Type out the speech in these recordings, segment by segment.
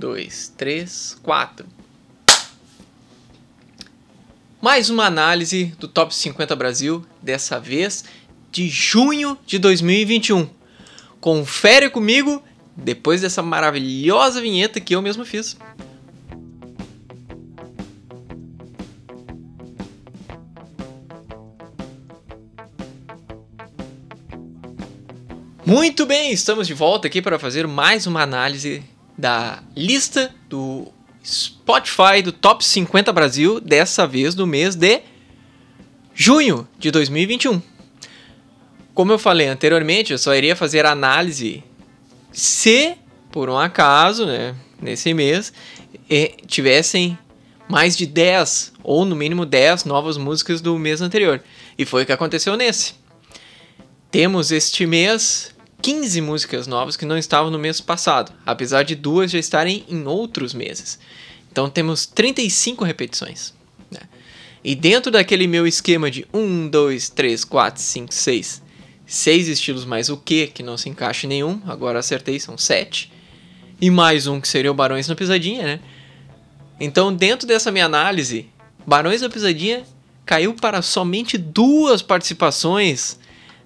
Dois, três, quatro. Mais uma análise do Top 50 Brasil, dessa vez de junho de 2021. Confere comigo depois dessa maravilhosa vinheta que eu mesmo fiz. Muito bem, estamos de volta aqui para fazer mais uma análise da lista do Spotify do Top 50 Brasil, dessa vez no mês de junho de 2021. Como eu falei anteriormente, eu só iria fazer análise se, por um acaso, né, nesse mês, tivessem mais de 10, ou no mínimo 10 novas músicas do mês anterior. E foi o que aconteceu nesse. Temos este mês 15 músicas novas que não estavam no mês passado, apesar de duas já estarem em outros meses. Então temos 35 repetições. Né? E dentro daquele meu esquema de 1, 2, 3, 4, 5, 6, 6 estilos mais o que, que não se encaixa em nenhum, agora acertei, são 7. E mais um que seria o Barões na Pisadinha, né? Então, dentro dessa minha análise, Barões da Pisadinha caiu para somente duas participações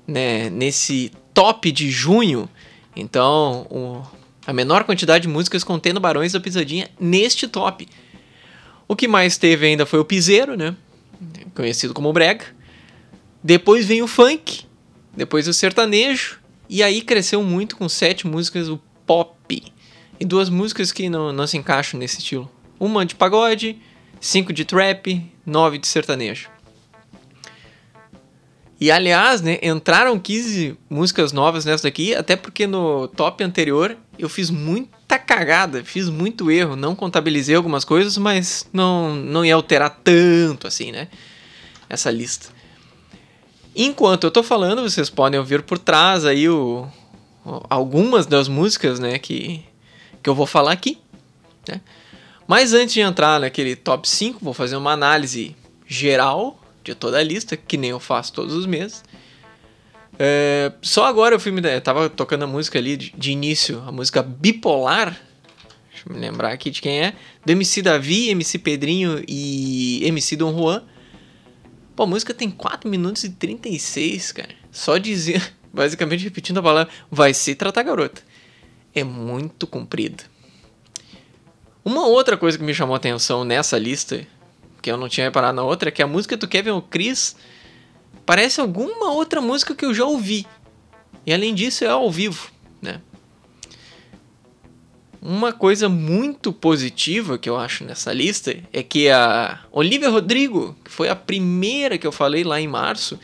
né, nesse top de junho. Então, o, a menor quantidade de músicas contendo Barões da Pisadinha neste top. O que mais teve ainda foi o Piseiro, né? Conhecido como Brega. Depois vem o funk, depois o sertanejo, e aí cresceu muito com sete músicas o pop. E duas músicas que não, não se encaixam nesse estilo. Uma de pagode, cinco de trap, nove de sertanejo. E aliás, né, entraram 15 músicas novas nessa daqui, até porque no top anterior eu fiz muita cagada, fiz muito erro, não contabilizei algumas coisas, mas não, não ia alterar tanto assim, né? Essa lista. Enquanto eu tô falando, vocês podem ouvir por trás aí o, algumas das músicas, né, que, que eu vou falar aqui, né? Mas antes de entrar naquele top 5, vou fazer uma análise geral de toda a lista, que nem eu faço todos os meses. É, só agora eu fui me. Eu tava tocando a música ali de, de, início, a música Bipolar. Deixa eu me lembrar aqui de quem é. Do MC Davi, MC Pedrinho e MC Dom Juan. Pô, a música tem 4 minutos e 36, cara. Só dizer, basicamente repetindo a palavra, vai se tratar garota. É muito comprido. Uma outra coisa que me chamou a atenção nessa lista que eu não tinha reparado na outra, é que a música do Kevin Chris parece alguma outra música que eu já ouvi. E além disso é ao vivo, né? Uma coisa muito positiva que eu acho nessa lista é que a Olivia Rodrigo, que foi a primeira que eu falei lá em março,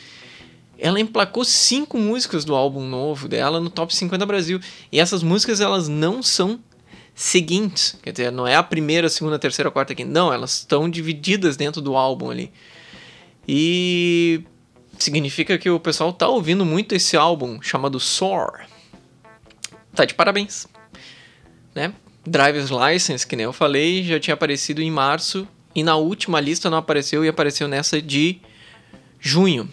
ela emplacou cinco músicas do álbum novo dela no Top 50 Brasil. E essas músicas elas não são seguintes. Quer dizer, não é a primeira, segunda, terceira, quarta, quinta. Não, elas estão divididas dentro do álbum ali. E significa que o pessoal tá ouvindo muito esse álbum chamado Soar. Tá de parabéns. Né? Driver's License, que nem eu falei, já tinha aparecido em março e na última lista não apareceu e apareceu nessa de junho.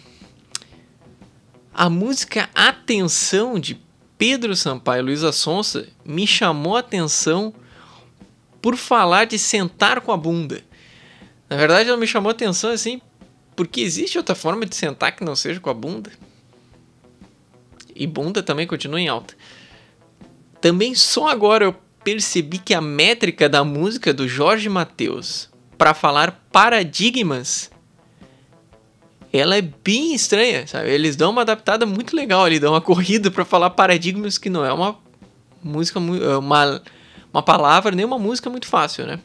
A música Atenção de Pedro Sampaio e Luísa Sonsa me chamou a atenção por falar de sentar com a bunda. Na verdade, ela me chamou a atenção assim, porque existe outra forma de sentar que não seja com a bunda. E bunda também continua em alta. Também só agora eu percebi que a métrica da música do Jorge Mateus para falar paradigmas ela é bem estranha, sabe? Eles dão uma adaptada muito legal ali, dão uma corrida para falar paradigmas que não é uma música é uma uma palavra nem uma música muito fácil, né?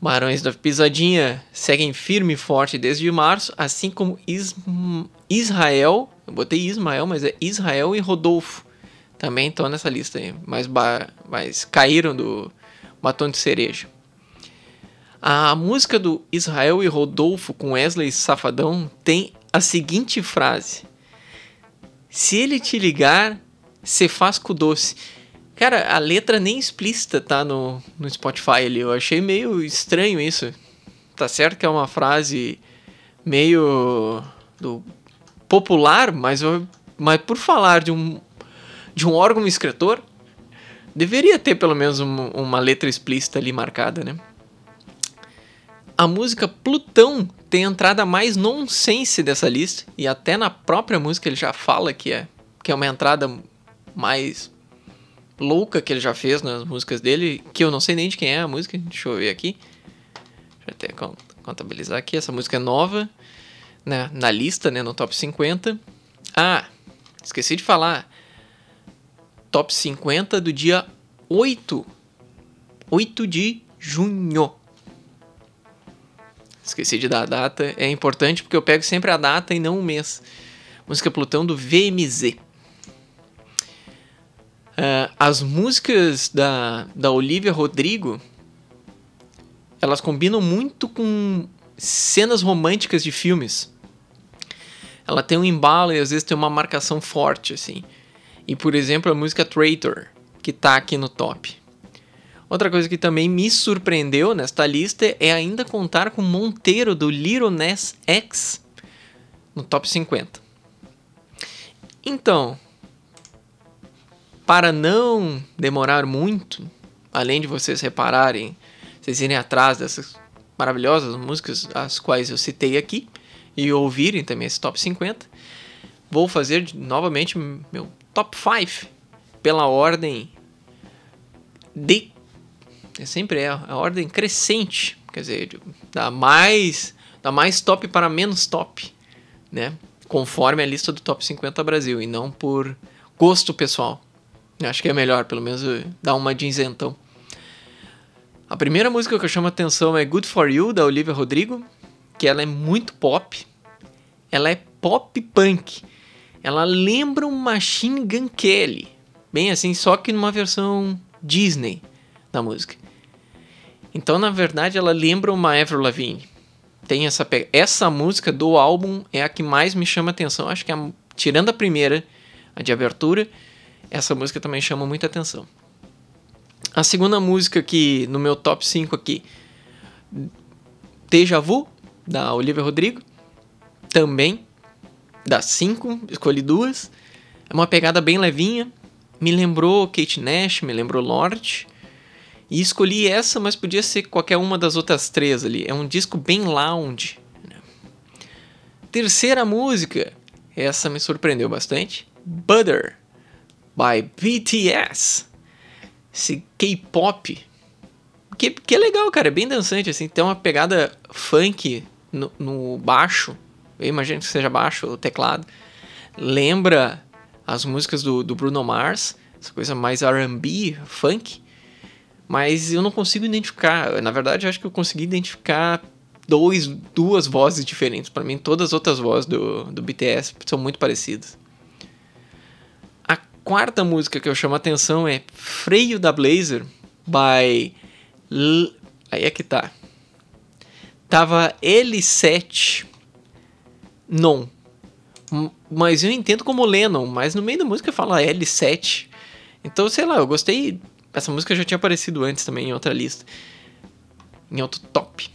Barões da Pisadinha seguem firme e forte desde março, assim como Is Israel, eu botei Ismael, mas é Israel e Rodolfo. Também estão nessa lista aí, mas, mas caíram do batom de cereja. A música do Israel e Rodolfo com Wesley Safadão tem a seguinte frase: Se ele te ligar, você faz com doce. Cara, a letra nem explícita tá no, no Spotify ali. Eu achei meio estranho isso. Tá certo que é uma frase meio do popular, mas, mas por falar de um, de um órgão escritor, Deveria ter pelo menos um, uma letra explícita ali marcada, né? A música Plutão tem a entrada mais nonsense dessa lista, e até na própria música ele já fala que é, que é uma entrada mais louca que ele já fez nas músicas dele, que eu não sei nem de quem é a música, deixa eu ver aqui. Deixa eu até contabilizar aqui, essa música é nova, né, na lista, né, no top 50. Ah, esqueci de falar, top 50 do dia 8, 8 de junho. Esqueci de dar a data, é importante porque eu pego sempre a data e não o mês. Música Plutão do VMZ. Uh, as músicas da, da Olivia Rodrigo elas combinam muito com cenas românticas de filmes. Ela tem um embalo e às vezes tem uma marcação forte, assim. E por exemplo, a música Traitor, que tá aqui no top. Outra coisa que também me surpreendeu nesta lista é ainda contar com Monteiro do Little Ness X no top 50. Então, para não demorar muito, além de vocês repararem, vocês irem atrás dessas maravilhosas músicas as quais eu citei aqui e ouvirem também esse top 50, vou fazer novamente meu top 5 pela ordem de é sempre é a ordem crescente, quer dizer, da mais da mais top para menos top, né? Conforme a lista do top 50 Brasil e não por gosto pessoal. Acho que é melhor, pelo menos, dar uma de isentão. A primeira música que eu chamo a atenção é Good For You, da Olivia Rodrigo, que ela é muito pop. Ela é pop punk. Ela lembra um Machine Gun Kelly. Bem assim, só que numa versão Disney da música. Então, na verdade, ela lembra uma Avril Lavigne. Tem essa essa música do álbum é a que mais me chama atenção. Acho que a, tirando a primeira, a de abertura, essa música também chama muita atenção. A segunda música que no meu top 5 aqui, Deja Vu, da Olivia Rodrigo, também das 5, escolhi duas. É uma pegada bem levinha, me lembrou Kate Nash, me lembrou Lorde. E escolhi essa, mas podia ser qualquer uma das outras três ali. É um disco bem lounge. Né? Terceira música, essa me surpreendeu bastante. Butter, by BTS. Esse K-pop. Que, que é legal, cara. É bem dançante, assim. Tem uma pegada funk no, no baixo. Eu imagino que seja baixo, o teclado. Lembra as músicas do, do Bruno Mars. Essa coisa mais R&B, funk mas eu não consigo identificar. Na verdade, acho que eu consegui identificar dois, duas vozes diferentes. Para mim, todas as outras vozes do, do BTS são muito parecidas. A quarta música que eu chamo a atenção é Freio da Blazer, by. L... Aí é que tá. Tava L7 Non. Mas eu entendo como Lennon, mas no meio da música fala L7. Então, sei lá, eu gostei essa música já tinha aparecido antes também em outra lista. Em outro top.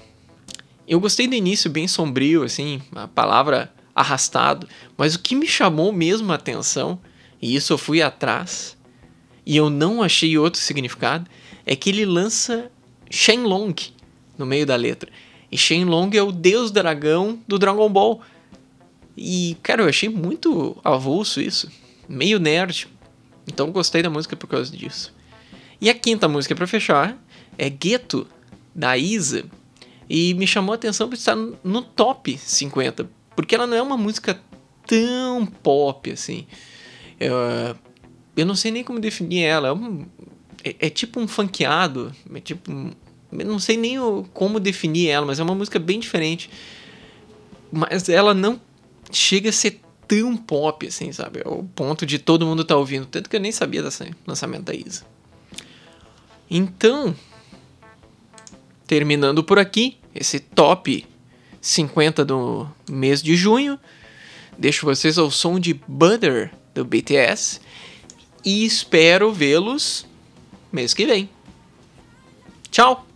Eu gostei do início bem sombrio, assim, a palavra arrastado. Mas o que me chamou mesmo a atenção, e isso eu fui atrás, e eu não achei outro significado, é que ele lança Shenlong no meio da letra. E Shenlong é o deus dragão do Dragon Ball. E, cara, eu achei muito avulso isso. Meio nerd. Então gostei da música por causa disso. E a quinta música para fechar é Gueto, da Isa. E me chamou a atenção por estar no top 50. Porque ela não é uma música tão pop assim. Eu, eu não sei nem como definir ela. É, um, é, é tipo um funkeado. É tipo. eu não sei nem o, como definir ela, mas é uma música bem diferente. Mas ela não chega a ser tão pop assim, sabe? É o ponto de todo mundo estar tá ouvindo. Tanto que eu nem sabia desse lançamento da Isa. Então, terminando por aqui, esse top 50 do mês de junho. Deixo vocês ao som de Butter do BTS e espero vê-los mês que vem. Tchau!